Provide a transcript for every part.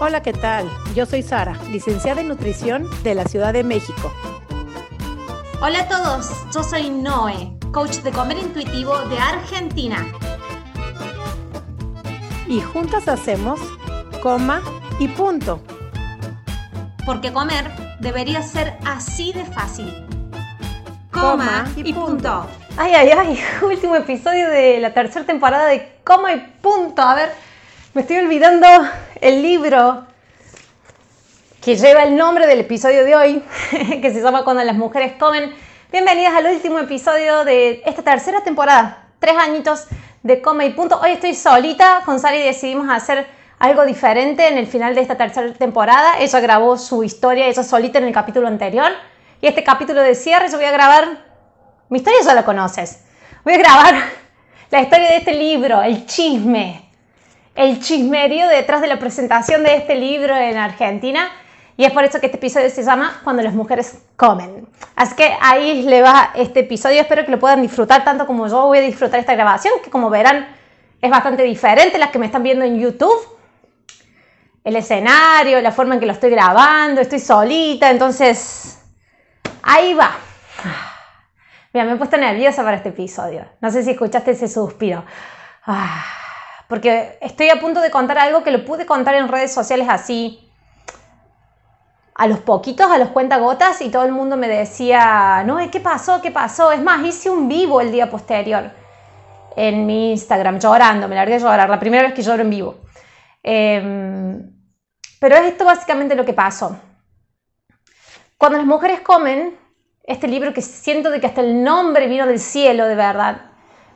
Hola, ¿qué tal? Yo soy Sara, licenciada en nutrición de la Ciudad de México. Hola a todos, yo soy Noé, coach de comer intuitivo de Argentina. Y juntas hacemos coma y punto. Porque comer debería ser así de fácil. Coma y punto. Ay, ay, ay, último episodio de la tercera temporada de Coma y Punto. A ver, me estoy olvidando el libro que lleva el nombre del episodio de hoy, que se llama Cuando las mujeres comen. Bienvenidas al último episodio de esta tercera temporada. Tres añitos de Coma y Punto. Hoy estoy solita con Sara y decidimos hacer algo diferente en el final de esta tercera temporada. Ella grabó su historia, ella solita en el capítulo anterior. Y este capítulo de cierre yo voy a grabar mi historia ya la conoces. Voy a grabar la historia de este libro, el chisme, el chismerío detrás de la presentación de este libro en Argentina. Y es por eso que este episodio se llama Cuando las mujeres comen. Así que ahí le va este episodio. Espero que lo puedan disfrutar tanto como yo voy a disfrutar esta grabación, que como verán es bastante diferente las que me están viendo en YouTube. El escenario, la forma en que lo estoy grabando, estoy solita, entonces ahí va. Mira, me he puesto nerviosa para este episodio. No sé si escuchaste ese suspiro. Ah, porque estoy a punto de contar algo que lo pude contar en redes sociales así, a los poquitos, a los cuentagotas, y todo el mundo me decía, no, ¿qué pasó? ¿Qué pasó? Es más, hice un vivo el día posterior en mi Instagram, llorando, me largué a llorar, la primera vez que lloro en vivo. Em, pero es esto básicamente lo que pasó. Cuando las mujeres comen, este libro que siento de que hasta el nombre vino del cielo, de verdad,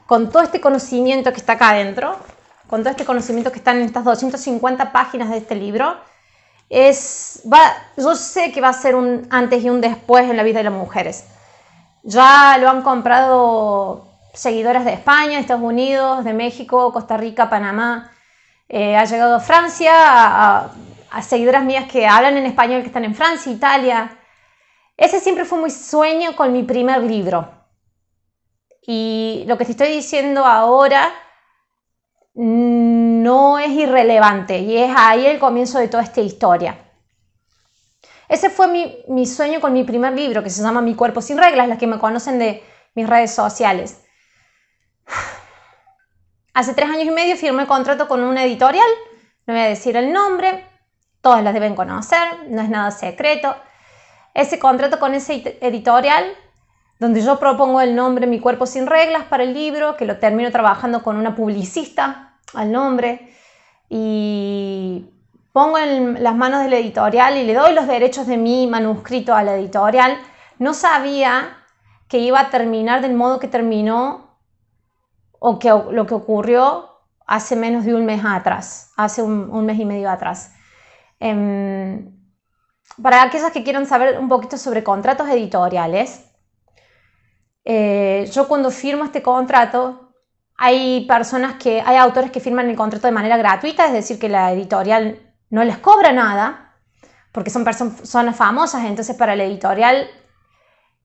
con todo este conocimiento que está acá adentro, con todo este conocimiento que está en estas 250 páginas de este libro, es, yo sé que va a ser un antes y un después en la vida de las mujeres. Ya lo han comprado seguidoras de España, Estados Unidos, de México, Costa Rica, Panamá. Eh, ha llegado a Francia, a, a seguidoras mías que hablan en español, que están en Francia, Italia, ese siempre fue mi sueño con mi primer libro. Y lo que te estoy diciendo ahora no es irrelevante y es ahí el comienzo de toda esta historia. Ese fue mi, sueño con mi primer libro, que se llama Mi cuerpo sin reglas, las que me conocen de mis redes sociales. Hace tres años y medio firmé contrato con una editorial, no voy a decir el nombre, todas las deben conocer, no es nada secreto ese contrato con ese editorial donde yo propongo el nombre Mi cuerpo sin reglas para el libro, que lo termino trabajando con una publicista al nombre y pongo en las manos del editorial y le doy los derechos de mi manuscrito a la editorial. No sabía que iba a terminar del modo que terminó o que lo que ocurrió hace menos de un mes atrás, hace un, mes y medio atrás. Em, para aquellas que quieran saber un poquito sobre contratos editoriales, eh, yo cuando firmo este contrato, hay personas que, hay autores que firman el contrato de manera gratuita, es decir, que la editorial no les cobra nada, porque son personas famosas, entonces para la editorial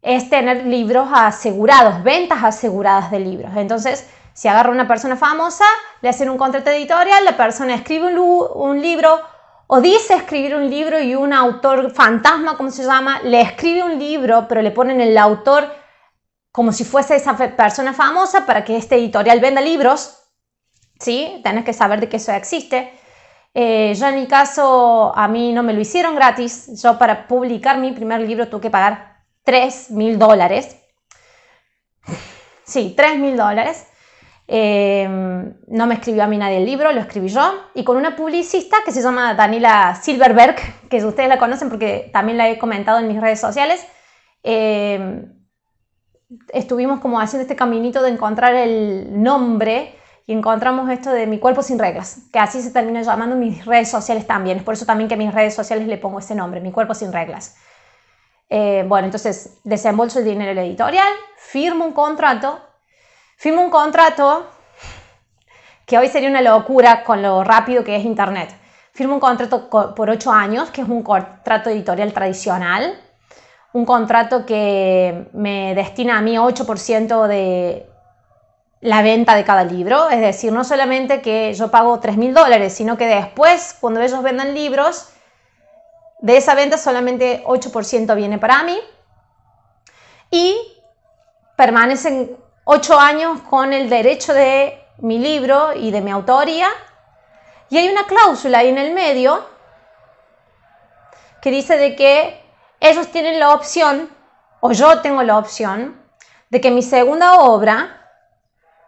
es tener libros asegurados, ventas aseguradas de libros. Entonces, si agarra una persona famosa, le hacen un contrato editorial, la persona escribe un, un libro, o dice escribir un libro y un autor fantasma, como se llama, le escribe un libro, pero le ponen el autor como si fuese esa persona famosa para que este editorial venda libros. ¿Sí? Tienes que saber de que eso existe. Eh, yo en mi caso, a mí no me lo hicieron gratis. Yo para publicar mi primer libro tuve que pagar 3 mil dólares. Sí, 3 mil dólares. Em, no me escribió a mí nadie el libro, lo escribí yo. Y con una publicista que se llama Daniela Silverberg, que ustedes la conocen porque también la he comentado en mis redes sociales. Em, estuvimos como haciendo este caminito de encontrar el nombre y encontramos esto de mi cuerpo sin reglas, que así se termina llamando mis redes sociales también. Es por eso también que a mis redes sociales le pongo ese nombre, mi cuerpo sin reglas. Eh, bueno, entonces desembolso el dinero en la editorial, firmo un contrato Firmo un contrato que hoy sería una locura con lo rápido que es Internet. Firmo un contrato por ocho años, que es un contrato editorial tradicional, un contrato que me destina a mí 8% de la venta de cada libro, es decir, no solamente que yo pago 3 mil dólares, sino que después, cuando ellos vendan libros, de esa venta solamente 8% viene para mí y permanecen 8 años con el derecho de mi libro y de mi autoría. Y hay una cláusula ahí en el medio que dice de que ellos tienen la opción, o yo tengo la opción, de que mi segunda obra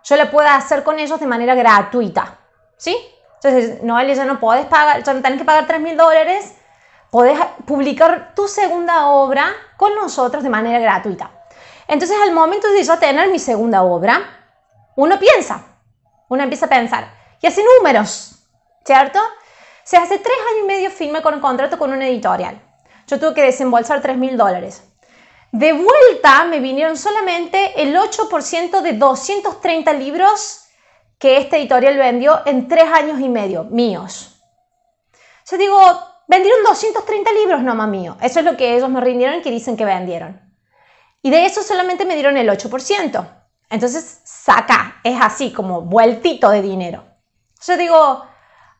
yo la pueda hacer con ellos de manera gratuita. ¿Sí? Entonces, Noelia, ya no puedes pagar, ya no tienes que pagar 3 mil dólares, podés publicar tu segunda obra con nosotros de manera gratuita. Entonces, al momento de yo tener mi segunda obra, uno piensa, uno empieza a pensar y hace números, ¿cierto? Se hace tres años y medio firme con un contrato con una editorial. Yo tuve que desembolsar 3 mil dólares. De vuelta me vinieron solamente el 8% de 230 libros que esta editorial vendió en tres años y medio, míos. Yo digo, vendieron 230 libros nomás míos. Eso es lo que ellos me rindieron y que dicen que vendieron. Y de eso solamente me dieron el 8%. Entonces, saca, es así, como vueltito de dinero. Yo digo,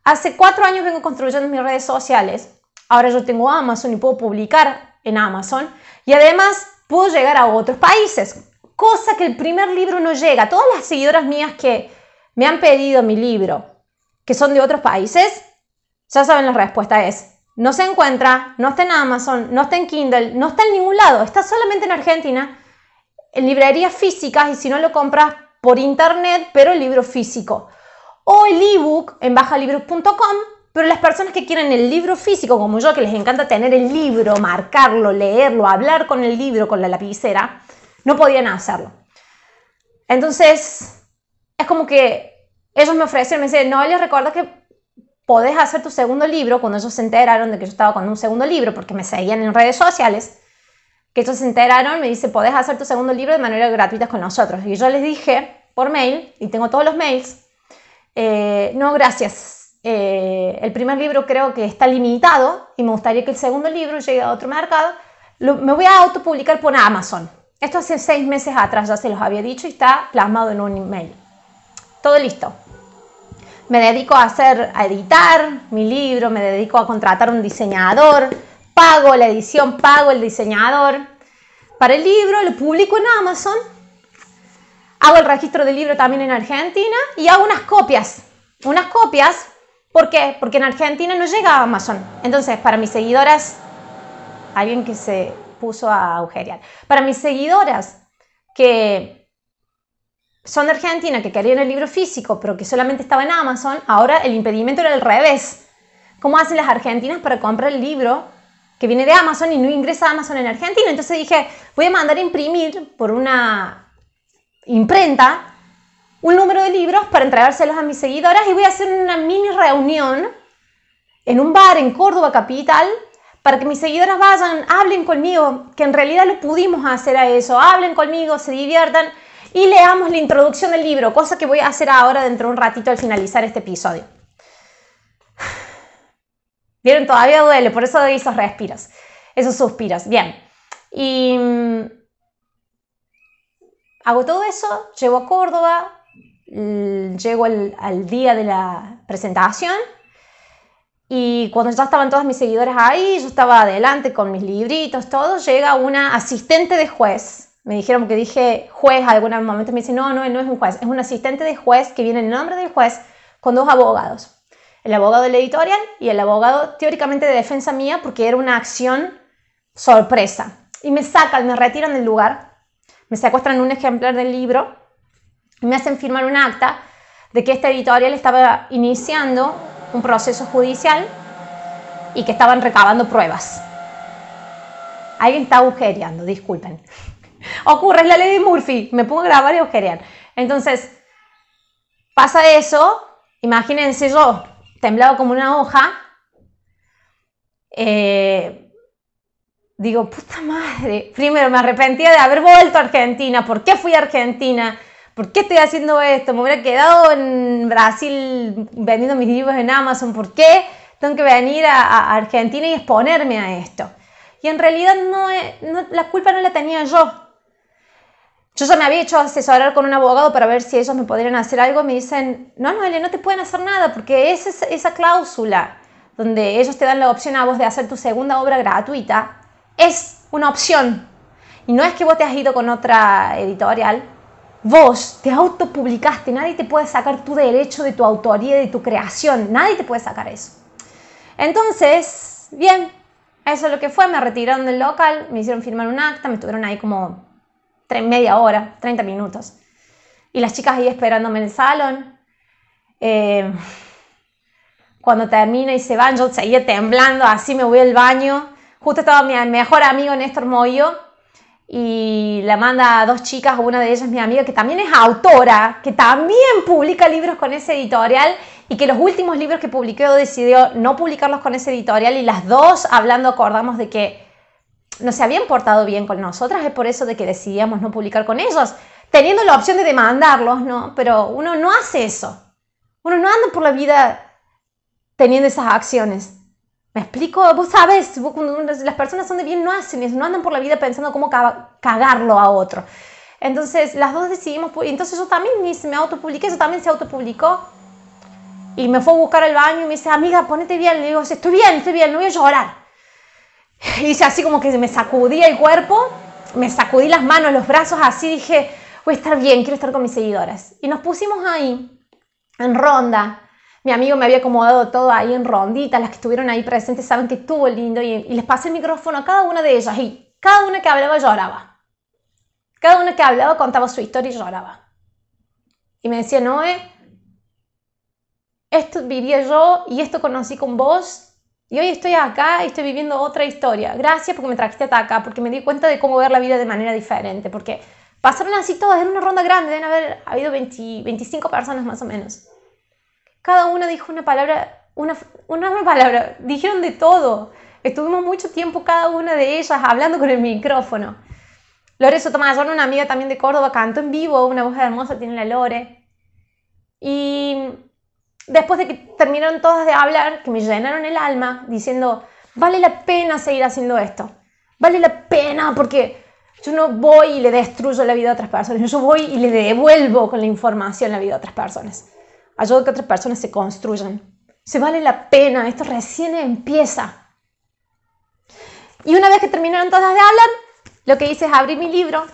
hace cuatro años vengo construyendo mis redes sociales. Ahora yo tengo Amazon y puedo publicar en Amazon. Y además puedo llegar a otros países, cosa que el primer libro no llega. Todas las seguidoras mías que me han pedido mi libro, que son de otros países, ya saben la respuesta es, no se encuentra, no está en Amazon, no está en Kindle, no está en ningún lado, está solamente en Argentina, en librerías físicas y si no lo compras por internet, pero el libro físico. O el ebook en bajalibros.com pero las personas que quieren el libro físico, como yo, que les encanta tener el libro, marcarlo, leerlo, hablar con el libro, con la lapicera, no podían hacerlo. Entonces, es como que ellos me ofrecieron, me dicen, no, les recuerda que podés hacer tu segundo libro, cuando ellos se enteraron de que yo estaba con un segundo libro, porque me seguían en redes sociales, que ellos se enteraron, me dice, podés hacer tu segundo libro de manera gratuita con nosotros. Y yo les dije por mail, y tengo todos los mails, eh, no, gracias, eh, el primer libro creo que está limitado y me gustaría que el segundo libro llegue a otro mercado. me voy a autopublicar por Amazon. Esto hace seis meses atrás ya se los había dicho y está plasmado en un email. Todo listo. Me dedico a hacer, a editar mi libro, me dedico a contratar un diseñador, pago la edición, pago el diseñador para el libro, lo publico en Amazon, hago el registro del libro también en Argentina y hago unas copias. Unas copias ¿Por qué? Porque en Argentina no llega a Amazon. Entonces, para mis seguidoras, alguien que se puso a agujerear, para mis seguidoras que son de Argentina, que querían el libro físico, pero que solamente estaba en Amazon, ahora el impedimento era al revés. ¿Cómo hacen las argentinas para comprar el libro que viene de Amazon y no ingresa a Amazon en Argentina? Entonces dije, voy a mandar a imprimir por una imprenta un número de libros para entregárselos a mis seguidoras y voy a hacer una mini reunión en un bar en Córdoba capital para que mis seguidoras vayan, hablen conmigo, que en realidad lo pudimos hacer a eso, hablen conmigo, se diviertan y leamos la introducción del libro, cosa que voy a hacer ahora dentro de un ratito al finalizar este episodio. Vieron, todavía duele, por eso doy esos respiros, esos suspiros. Bien, y mm, hago todo eso, llevo a Córdoba, llego al, día de la presentación y cuando ya estaban todas mis seguidores ahí, yo estaba adelante con mis libritos, todo, llega una asistente de juez. Me dijeron que dije juez, algún momento me dice, no, no, no es un juez, es un asistente de juez que viene en nombre del juez con dos abogados. El abogado del editorial y el abogado teóricamente de defensa mía porque era una acción sorpresa. Y me sacan, me retiran del lugar, me secuestran un ejemplar del libro me hacen firmar un acta de que esta editorial estaba iniciando un proceso judicial y que estaban recabando pruebas. Alguien está agujereando, disculpen. Ocurre, es la ley de Murphy, me pongo a grabar y agujerear. Entonces, pasa eso, imagínense yo, temblado como una hoja, eh, digo, puta madre, primero me arrepentía de haber vuelto a Argentina, ¿por qué fui a Argentina? ¿Por qué estoy haciendo esto? Me hubiera quedado en Brasil vendiendo mis libros en Amazon, ¿por qué tengo que venir a, Argentina y exponerme a esto? Y en realidad no, la culpa no la tenía yo. Yo ya me había hecho asesorar con un abogado para ver si ellos me podrían hacer algo. Me dicen, no, Noelia, no te pueden hacer nada porque esa, esa cláusula donde ellos te dan la opción a vos de hacer tu segunda obra gratuita es una opción. Y no es que vos te has ido con otra editorial, vos te autopublicaste, nadie te puede sacar tu derecho de tu autoría, de tu creación, nadie te puede sacar eso. Entonces, bien, eso es lo que fue, me retiraron del local, me hicieron firmar un acta, me estuvieron ahí como media hora, 30 minutos. Y las chicas ahí esperándome en el salón. Eh, cuando termina y se van, yo seguía temblando, así me voy al baño. Justo estaba mi mejor amigo Néstor Moyo y le manda a dos chicas, una de ellas mi amiga, que también es autora, que también publica libros con ese editorial y que los últimos libros que publiqué decidió no publicarlos con ese editorial y las dos hablando acordamos de que no se habían portado bien con nosotras, es por eso de que decidíamos no publicar con ellos, teniendo la opción de demandarlos, ¿no? Pero uno no hace eso. Uno no anda por la vida teniendo esas acciones. ¿Me explico? Vos sabes, las personas son de bien no hacen eso, no andan por la vida pensando cómo cagarlo a otro. Entonces, las dos decidimos, entonces yo también me autopubliqué, eso también se autopublicó. Y me fue a buscar al baño y me dice, amiga, ponete bien. Le digo, estoy bien, estoy bien, no voy a llorar. Y dice así como que me sacudía el cuerpo, me sacudí las manos, los brazos, así dije, voy a estar bien, quiero estar con mis seguidoras. Y nos pusimos ahí, en ronda. Mi amigo me había acomodado todo ahí en rondita, las que estuvieron ahí presentes saben que estuvo lindo y, y les pasé el micrófono a cada una de ellas y cada una que hablaba lloraba. Cada una que hablaba contaba su historia y lloraba. Y me decía, Noé, esto vivía yo y esto conocí con vos y hoy estoy acá y estoy viviendo otra historia. Gracias porque me trajiste hasta acá, porque me di cuenta de cómo ver la vida de manera diferente, porque pasaron así todas en una ronda grande, deben haber habido 20, 25 personas más o menos. Cada una dijo una palabra, una, una palabra, dijeron de todo. Estuvimos mucho tiempo cada una de ellas hablando con el micrófono. Lore Sotomayor, una amiga también de Córdoba, cantó en vivo, una voz hermosa tiene la Lore. Y después de que terminaron todas de hablar, que me llenaron el alma diciendo, vale la pena seguir haciendo esto, vale la pena porque yo no voy y le destruyo la vida a otras personas, yo voy y le devuelvo con la información la vida a otras personas. Ayudo a que otras personas se construyan. Se vale la pena, esto recién empieza. Y una vez que terminaron todas de hablar, lo que hice es abrir mi libro.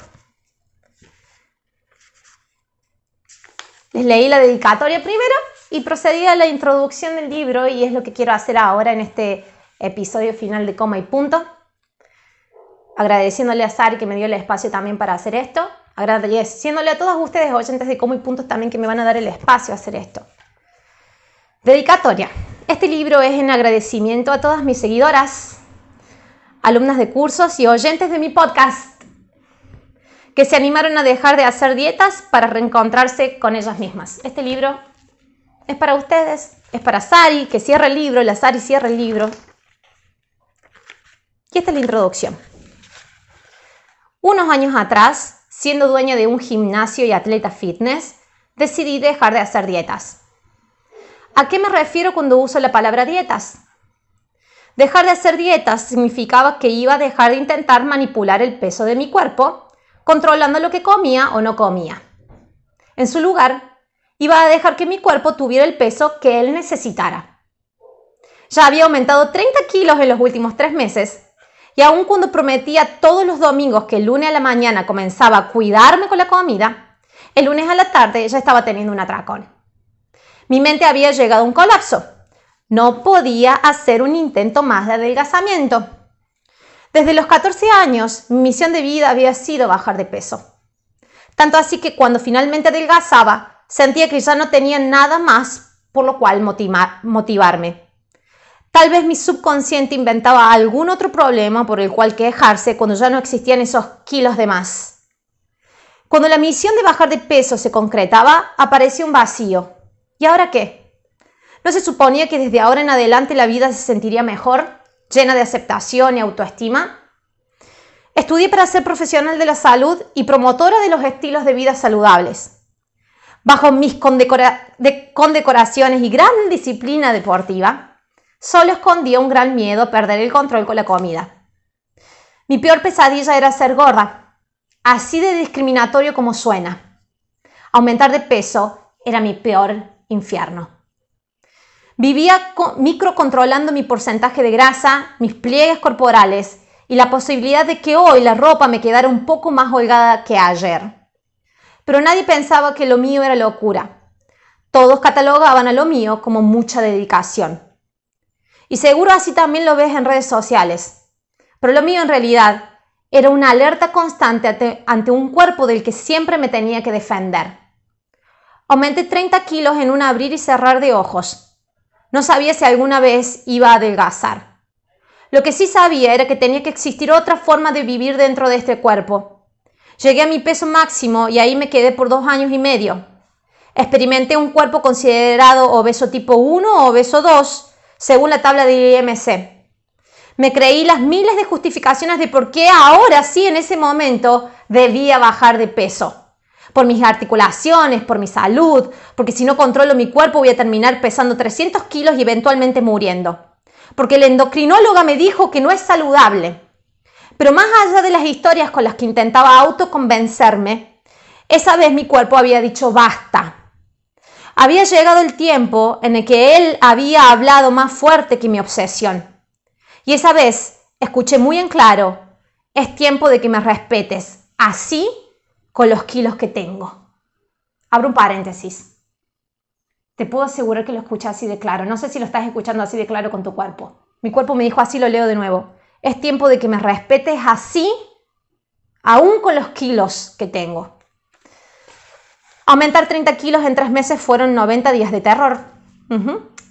Les leí la dedicatoria primero y procedí a la introducción del libro y es lo que quiero hacer ahora en este episodio final de Coma y Punto. Agradeciéndole a Sari que me dio el espacio también para hacer esto. Agradeciéndole a todos ustedes, oyentes de Coma y Punto, también que me van a dar el espacio a hacer esto. Dedicatoria. Este libro es en agradecimiento a todas mis seguidoras, alumnas de cursos y oyentes de mi podcast que se animaron a dejar de hacer dietas para reencontrarse con ellas mismas. Este libro es para ustedes, es para Sari, que cierra el libro, la Sari cierra el libro. Y esta es la introducción. Unos años atrás, siendo dueña de un gimnasio y atleta fitness, decidí dejar de hacer dietas. ¿A qué me refiero cuando uso la palabra dietas? Dejar de hacer dietas significaba que iba a dejar de intentar manipular el peso de mi cuerpo, controlando lo que comía o no comía. En su lugar, iba a dejar que mi cuerpo tuviera el peso que él necesitara. Ya había aumentado 30 kilos en los últimos tres meses y aun cuando prometía todos los domingos que el lunes a la mañana comenzaba a cuidarme con la comida, el lunes a la tarde ya estaba teniendo un atracón. Mi mente había llegado a un colapso. No podía hacer un intento más de adelgazamiento. Desde los 14 años, mi misión de vida había sido bajar de peso. Tanto así que cuando finalmente adelgazaba, Sentía que ya no tenía nada más por lo cual motivarme. Tal vez mi subconsciente inventaba algún otro problema por el cual quejarse cuando ya no existían esos kilos de más. Cuando la misión de bajar de peso se concretaba, apareció un vacío. ¿Y ahora qué? ¿No se suponía que desde ahora en adelante la vida se sentiría mejor, llena de aceptación y autoestima? Estudié para ser profesional de la salud y promotora de los estilos de vida saludables. Bajo mis condecoraciones y gran disciplina deportiva, solo escondía un gran miedo a perder el control con la comida. Mi peor pesadilla era ser gorda. así de discriminatorio como suena. Aumentar de peso era mi peor infierno. Vivía microcontrolando mi porcentaje de grasa, mis pliegues corporales y la posibilidad de que hoy la ropa me quedara un poco más holgada que ayer. Pero nadie pensaba que lo mío era locura. Todos catalogaban a lo mío como mucha dedicación. Y seguro así también lo ves en redes sociales. Pero lo mío en realidad era una alerta constante ante, un cuerpo del que siempre me tenía que defender. Aumenté 30 kilos en un abrir y cerrar de ojos. No sabía si alguna vez iba a adelgazar. Lo que sí sabía era que tenía que existir otra forma de vivir dentro de este cuerpo. Llegué a mi peso máximo y ahí me quedé por dos años y medio. Experimenté un cuerpo considerado obeso tipo 1 o obeso 2, según la tabla del IMC. Me creí las miles de justificaciones de por qué ahora sí, en ese momento, debía bajar de peso. Por mis articulaciones, por mi salud, porque si no controlo mi cuerpo voy a terminar pesando 300 kilos y eventualmente muriendo. Porque el endocrinóloga me dijo que no es saludable. Pero más allá de las historias con las que intentaba autoconvencerme, esa vez mi cuerpo había dicho basta. Había llegado el tiempo en el que él había hablado más fuerte que mi obsesión. Y esa vez escuché muy en claro, es tiempo de que me respetes, así con los kilos que tengo. Abro un paréntesis. Te puedo asegurar que lo escuché así de claro. No sé si lo estás escuchando así de claro con tu cuerpo. Mi cuerpo me dijo así, lo leo de nuevo. Es tiempo de que me respetes así, aún con los kilos que tengo. Aumentar 30 kilos en tres meses fueron 90 días de terror.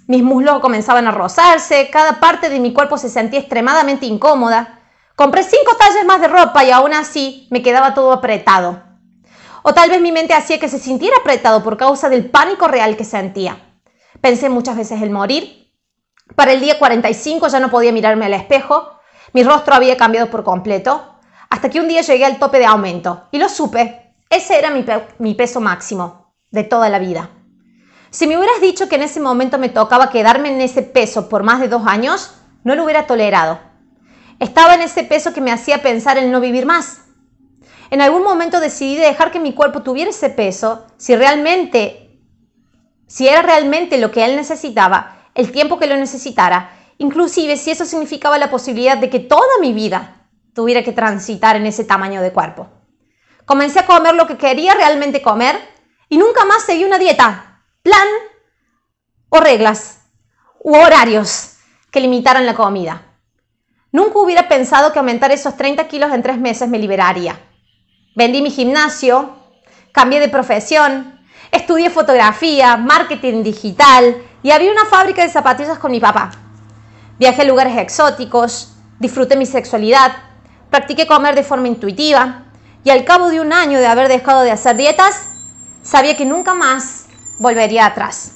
Mis muslos comenzaban a rozarse, cada parte de mi cuerpo se sentía extremadamente incómoda. Compré cinco tallas más de ropa y aún así me quedaba todo apretado. O tal vez mi mente hacía que se sintiera apretado por causa del pánico real que sentía. Pensé muchas veces en morir. Para el día 45 ya no podía mirarme al espejo. Mi rostro había cambiado por completo. Hasta que un día llegué al tope de aumento. Y lo supe. Ese era mi, mi peso máximo de toda la vida. Si me hubieras dicho que en ese momento me tocaba quedarme en ese peso por más de dos años, no lo hubiera tolerado. Estaba en ese peso que me hacía pensar en no vivir más. En algún momento decidí dejar que mi cuerpo tuviera ese peso si realmente, si era realmente lo que él necesitaba, el tiempo que lo necesitara, inclusive si eso significaba la posibilidad de que toda mi vida tuviera que transitar en ese tamaño de cuerpo. Comencé a comer lo que quería realmente comer y nunca más seguí una dieta plan o reglas u horarios que limitaran la comida. Nunca hubiera pensado que aumentar esos 30 kilos en tres meses me liberaría. Vendí mi gimnasio, cambié de profesión, estudié fotografía, marketing digital y había una fábrica de zapatillas con mi papá. Viajé a lugares exóticos, disfruté mi sexualidad, practiqué comer de forma intuitiva y al cabo de un año de haber dejado de hacer dietas, sabía que nunca más volvería atrás.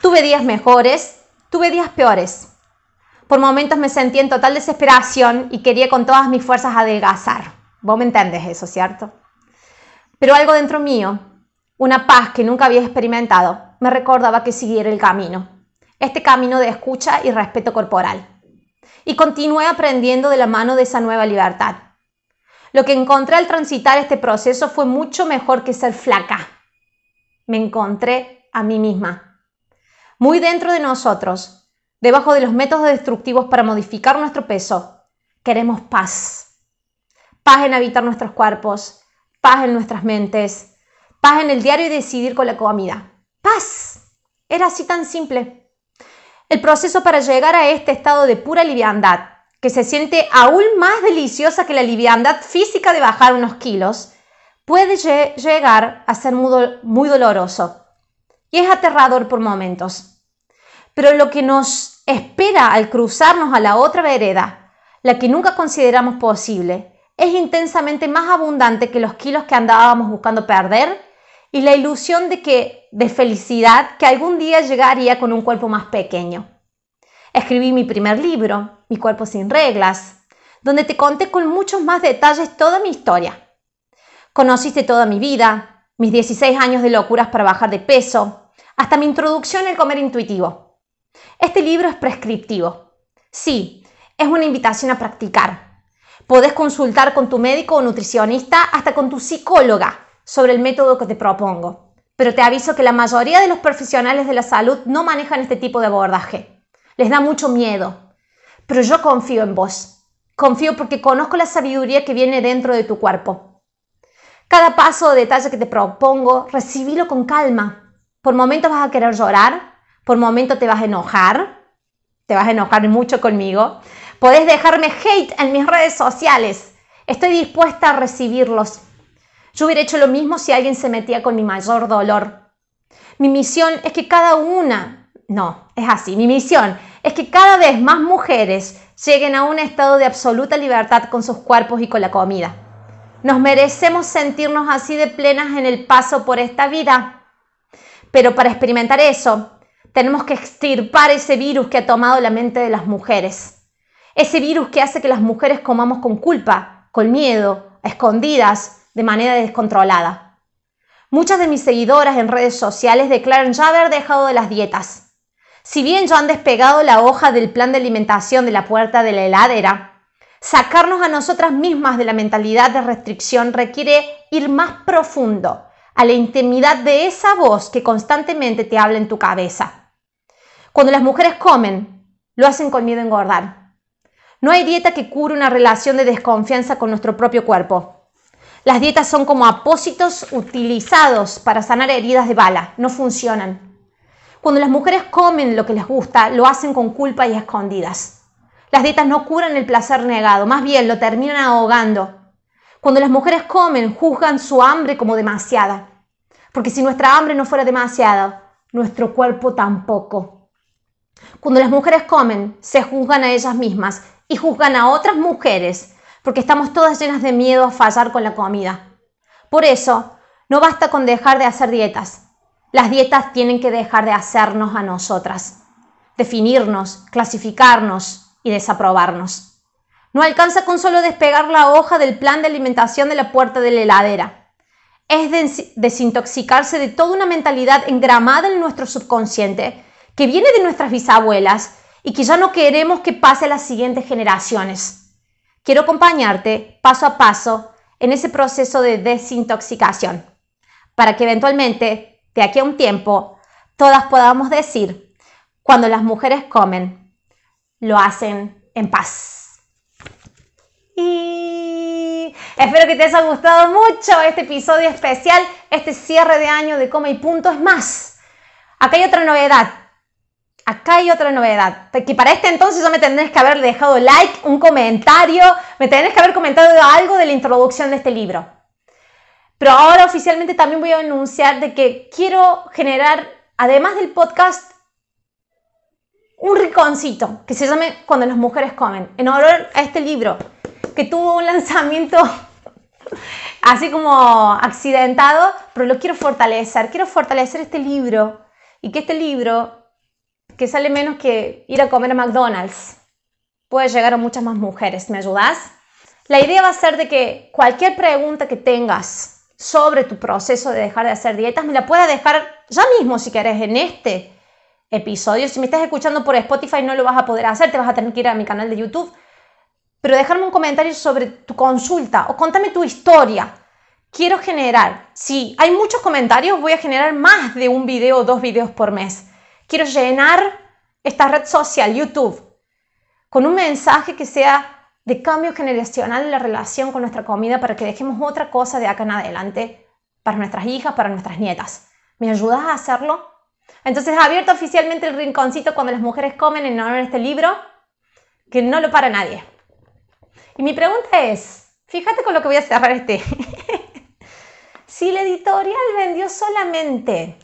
Tuve días mejores, tuve días peores. Por momentos me sentí en total desesperación y quería con todas mis fuerzas adelgazar. Vos me entendés eso, ¿cierto? Pero algo dentro mío, una paz que nunca había experimentado, me recordaba que siguiera el camino. Este camino de escucha y respeto corporal. Y continué aprendiendo de la mano de esa nueva libertad. Lo que encontré al transitar este proceso fue mucho mejor que ser flaca. Me encontré a mí misma. Muy dentro de nosotros, debajo de los métodos destructivos para modificar nuestro peso, queremos paz. Paz en habitar nuestros cuerpos, paz en nuestras mentes, paz en el diario y decidir con la comida. Paz. Era así tan simple. El proceso para llegar a este estado de pura liviandad que se siente aún más deliciosa que la liviandad física de bajar unos kilos, puede llegar a ser muy, doloroso y es aterrador por momentos. Pero lo que nos espera al cruzarnos a la otra vereda, la que nunca consideramos posible, es intensamente más abundante que los kilos que andábamos buscando perder y la ilusión de que de felicidad que algún día llegaría con un cuerpo más pequeño. Escribí mi primer libro, Mi cuerpo sin reglas, donde te conté con muchos más detalles toda mi historia. Conociste toda mi vida, mis 16 años de locuras para bajar de peso, hasta mi introducción al comer intuitivo. Este libro es prescriptivo. Sí, es una invitación a practicar, Podés consultar con tu médico o nutricionista, hasta con tu psicóloga, sobre el método que te propongo. Pero te aviso que la mayoría de los profesionales de la salud no manejan este tipo de abordaje. Les da mucho miedo. Pero yo confío en vos. Confío porque conozco la sabiduría que viene dentro de tu cuerpo. Cada paso o detalle que te propongo, recibilo con calma. Por momentos vas a querer llorar, por momentos te vas a enojar, te vas a enojar mucho conmigo. Podés dejarme hate en mis redes sociales. Estoy dispuesta a recibirlos. Yo hubiera hecho lo mismo si alguien se metía con mi mayor dolor. Mi misión es que cada una, no, es así, mi misión es que cada vez más mujeres lleguen a un estado de absoluta libertad con sus cuerpos y con la comida. Nos merecemos sentirnos así de plenas en el paso por esta vida. Pero para experimentar eso, tenemos que extirpar ese virus que ha tomado la mente de las mujeres. Ese virus que hace que las mujeres comamos con culpa, con miedo, escondidas, de manera descontrolada. Muchas de mis seguidoras en redes sociales declaran ya haber dejado de las dietas. Si bien ya han despegado la hoja del plan de alimentación de la puerta de la heladera, sacarnos a nosotras mismas de la mentalidad de restricción requiere ir más profundo a la intimidad de esa voz que constantemente te habla en tu cabeza. Cuando las mujeres comen, lo hacen con miedo a engordar. No hay dieta que cure una relación de desconfianza con nuestro propio cuerpo. Las dietas son como apósitos utilizados para sanar heridas de bala, no funcionan. Cuando las mujeres comen lo que les gusta, lo hacen con culpa y escondidas. Las dietas no curan el placer negado, más bien lo terminan ahogando. Cuando las mujeres comen, juzgan su hambre como demasiada. Porque si nuestra hambre no fuera demasiada, nuestro cuerpo tampoco. Cuando las mujeres comen, se juzgan a ellas mismas y juzgan a otras mujeres porque estamos todas llenas de miedo a fallar con la comida. Por eso, no basta con dejar de hacer dietas. Las dietas tienen que dejar de hacernos a nosotras, definirnos, clasificarnos y desaprobarnos. No alcanza con solo despegar la hoja del plan de alimentación de la puerta de la heladera. Es desintoxicarse de toda una mentalidad engramada en nuestro subconsciente que viene de nuestras bisabuelas y que ya no queremos que pase a las siguientes generaciones. Quiero acompañarte paso a paso en ese proceso de desintoxicación, para que eventualmente, de aquí a un tiempo, todas podamos decir, cuando las mujeres comen, lo hacen en paz. Y espero que te haya gustado mucho este episodio especial, este cierre de año de Coma y Punto. Es más, acá hay otra novedad acá hay otra novedad, que para este entonces ya me tendréis que haber dejado like, un comentario, me tendréis que haber comentado algo de la introducción de este libro. Pero ahora oficialmente también voy a anunciar de que quiero generar, además del podcast, un rinconcito que se llame Cuando las mujeres comen, en honor a este libro, que tuvo un lanzamiento así como accidentado, pero lo quiero fortalecer, quiero fortalecer este libro y que este libro que sale menos que ir a comer a McDonald's. Puede llegar a muchas más mujeres. ¿Me ayudas? La idea va a ser de que cualquier pregunta que tengas sobre tu proceso de dejar de hacer dietas, me la puedas dejar ya mismo si quieres en este episodio. Si me estás escuchando por Spotify no lo vas a poder hacer, te vas a tener que ir a mi canal de YouTube. Pero dejarme un comentario sobre tu consulta o contame tu historia. Quiero generar, si hay muchos comentarios, voy a generar más de un video o dos videos por mes. Quiero llenar esta red social, YouTube, con un mensaje que sea de cambio generacional en la relación con nuestra comida para que dejemos otra cosa de acá en adelante para nuestras hijas, para nuestras nietas. ¿Me ayudas a hacerlo? Entonces, abierto oficialmente el rinconcito cuando las mujeres comen en honor a este libro, que no lo para nadie. Y mi pregunta es, fíjate con lo que voy a cerrar este. si la editorial vendió solamente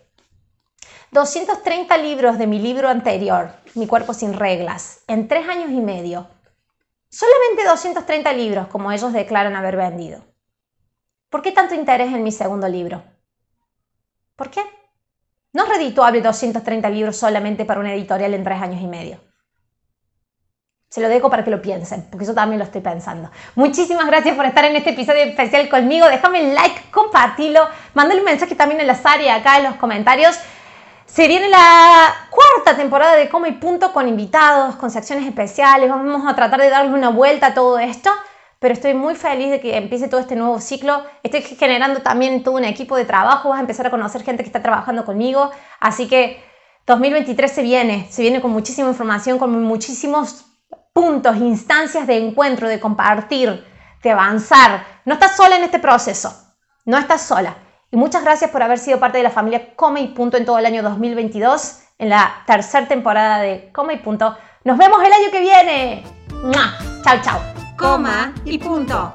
230 libros de mi libro anterior, Mi cuerpo sin reglas, en tres años y medio. Solamente 230 libros, como ellos declaran haber vendido. ¿Por qué tanto interés en mi segundo libro? ¿Por qué? No es redituable 230 libros solamente para una editorial en tres años y medio. Se lo dejo para que lo piensen, porque yo también lo estoy pensando. Muchísimas gracias por estar en este episodio especial conmigo. Déjame el like, compartilo, mándale un mensaje también en la área acá en los comentarios. Se viene la cuarta temporada de Como y Punto con invitados, con secciones especiales. Vamos a tratar de darle una vuelta a todo esto. pero estoy muy feliz de que empiece todo este nuevo ciclo. Estoy generando también todo un equipo de trabajo, vas a empezar a conocer gente que está trabajando conmigo, así que 2023 se viene, se viene con muchísima información, con muchísimos puntos, instancias de encuentro, de compartir, de avanzar. No estás sola en este proceso, no estás sola. Y muchas gracias por haber sido parte de la familia Come y Punto en todo el año 2022, en la tercera temporada de Come y Punto. Nos vemos el año que viene. Chao, chao. Coma y punto.